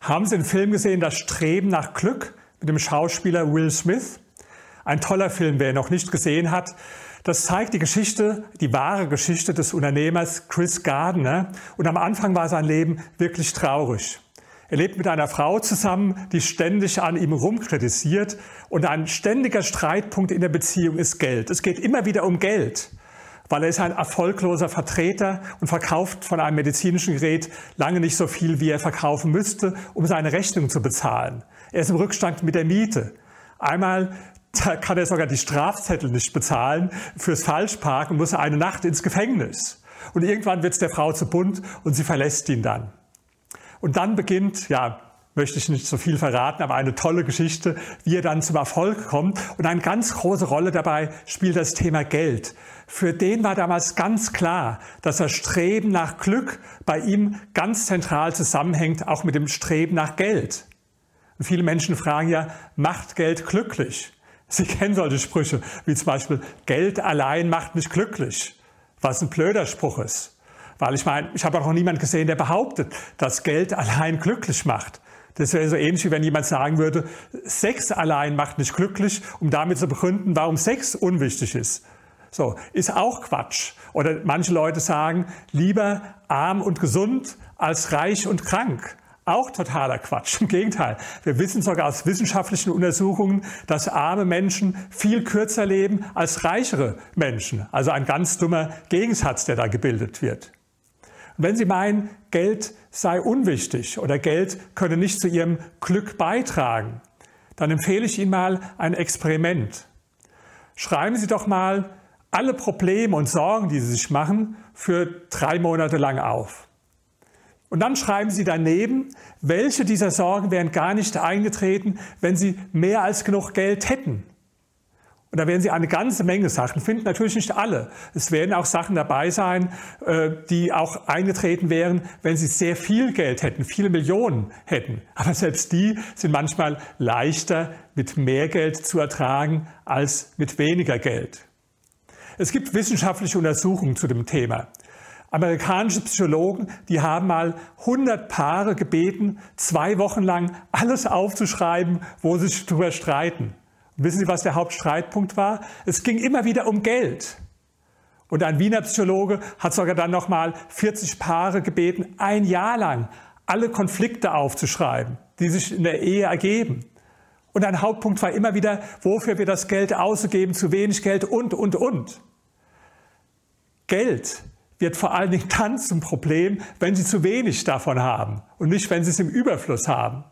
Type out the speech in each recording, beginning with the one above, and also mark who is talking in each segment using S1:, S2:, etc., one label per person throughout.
S1: Haben Sie den Film gesehen, Das Streben nach Glück mit dem Schauspieler Will Smith? Ein toller Film, wer ihn noch nicht gesehen hat. Das zeigt die Geschichte, die wahre Geschichte des Unternehmers Chris Gardner. Und am Anfang war sein Leben wirklich traurig. Er lebt mit einer Frau zusammen, die ständig an ihm rumkritisiert. Und ein ständiger Streitpunkt in der Beziehung ist Geld. Es geht immer wieder um Geld weil er ist ein erfolgloser Vertreter und verkauft von einem medizinischen Gerät lange nicht so viel, wie er verkaufen müsste, um seine Rechnung zu bezahlen. Er ist im Rückstand mit der Miete. Einmal kann er sogar die Strafzettel nicht bezahlen fürs Falschparken und muss eine Nacht ins Gefängnis. Und irgendwann wird es der Frau zu bunt und sie verlässt ihn dann. Und dann beginnt, ja, möchte ich nicht so viel verraten, aber eine tolle Geschichte, wie er dann zum Erfolg kommt. Und eine ganz große Rolle dabei spielt das Thema Geld. Für den war damals ganz klar, dass das Streben nach Glück bei ihm ganz zentral zusammenhängt, auch mit dem Streben nach Geld. Und viele Menschen fragen ja, macht Geld glücklich? Sie kennen solche Sprüche, wie zum Beispiel, Geld allein macht nicht glücklich, was ein blöder Spruch ist. Weil ich meine, ich habe auch noch niemand gesehen, der behauptet, dass Geld allein glücklich macht. Das wäre so ähnlich, wie wenn jemand sagen würde, Sex allein macht nicht glücklich, um damit zu begründen, warum Sex unwichtig ist. So, ist auch Quatsch. Oder manche Leute sagen, lieber arm und gesund als reich und krank. Auch totaler Quatsch. Im Gegenteil. Wir wissen sogar aus wissenschaftlichen Untersuchungen, dass arme Menschen viel kürzer leben als reichere Menschen. Also ein ganz dummer Gegensatz, der da gebildet wird. Wenn Sie meinen, Geld sei unwichtig oder Geld könne nicht zu Ihrem Glück beitragen, dann empfehle ich Ihnen mal ein Experiment. Schreiben Sie doch mal alle Probleme und Sorgen, die Sie sich machen, für drei Monate lang auf. Und dann schreiben Sie daneben, welche dieser Sorgen wären gar nicht eingetreten, wenn Sie mehr als genug Geld hätten. Und da werden Sie eine ganze Menge Sachen finden, natürlich nicht alle. Es werden auch Sachen dabei sein, äh, die auch eingetreten wären, wenn Sie sehr viel Geld hätten, viele Millionen hätten. Aber selbst die sind manchmal leichter mit mehr Geld zu ertragen als mit weniger Geld. Es gibt wissenschaftliche Untersuchungen zu dem Thema. Amerikanische Psychologen, die haben mal 100 Paare gebeten, zwei Wochen lang alles aufzuschreiben, wo sie sich darüber streiten. Wissen Sie, was der Hauptstreitpunkt war? Es ging immer wieder um Geld. Und ein Wiener Psychologe hat sogar dann noch mal 40 Paare gebeten, ein Jahr lang alle Konflikte aufzuschreiben, die sich in der Ehe ergeben. Und ein Hauptpunkt war immer wieder, wofür wir das Geld auszugeben, zu wenig Geld und, und, und. Geld wird vor allen Dingen dann zum Problem, wenn Sie zu wenig davon haben und nicht, wenn Sie es im Überfluss haben.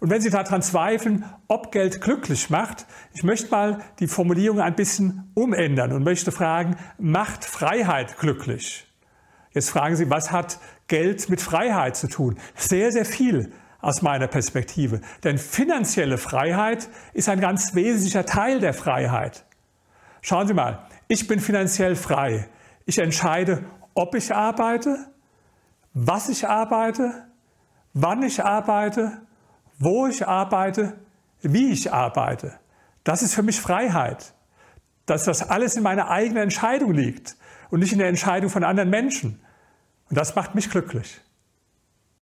S1: Und wenn Sie daran zweifeln, ob Geld glücklich macht, ich möchte mal die Formulierung ein bisschen umändern und möchte fragen, macht Freiheit glücklich? Jetzt fragen Sie, was hat Geld mit Freiheit zu tun? Sehr, sehr viel aus meiner Perspektive. Denn finanzielle Freiheit ist ein ganz wesentlicher Teil der Freiheit. Schauen Sie mal, ich bin finanziell frei. Ich entscheide, ob ich arbeite, was ich arbeite, wann ich arbeite, wo ich arbeite, wie ich arbeite. Das ist für mich Freiheit. Dass das alles in meiner eigenen Entscheidung liegt und nicht in der Entscheidung von anderen Menschen. Und das macht mich glücklich.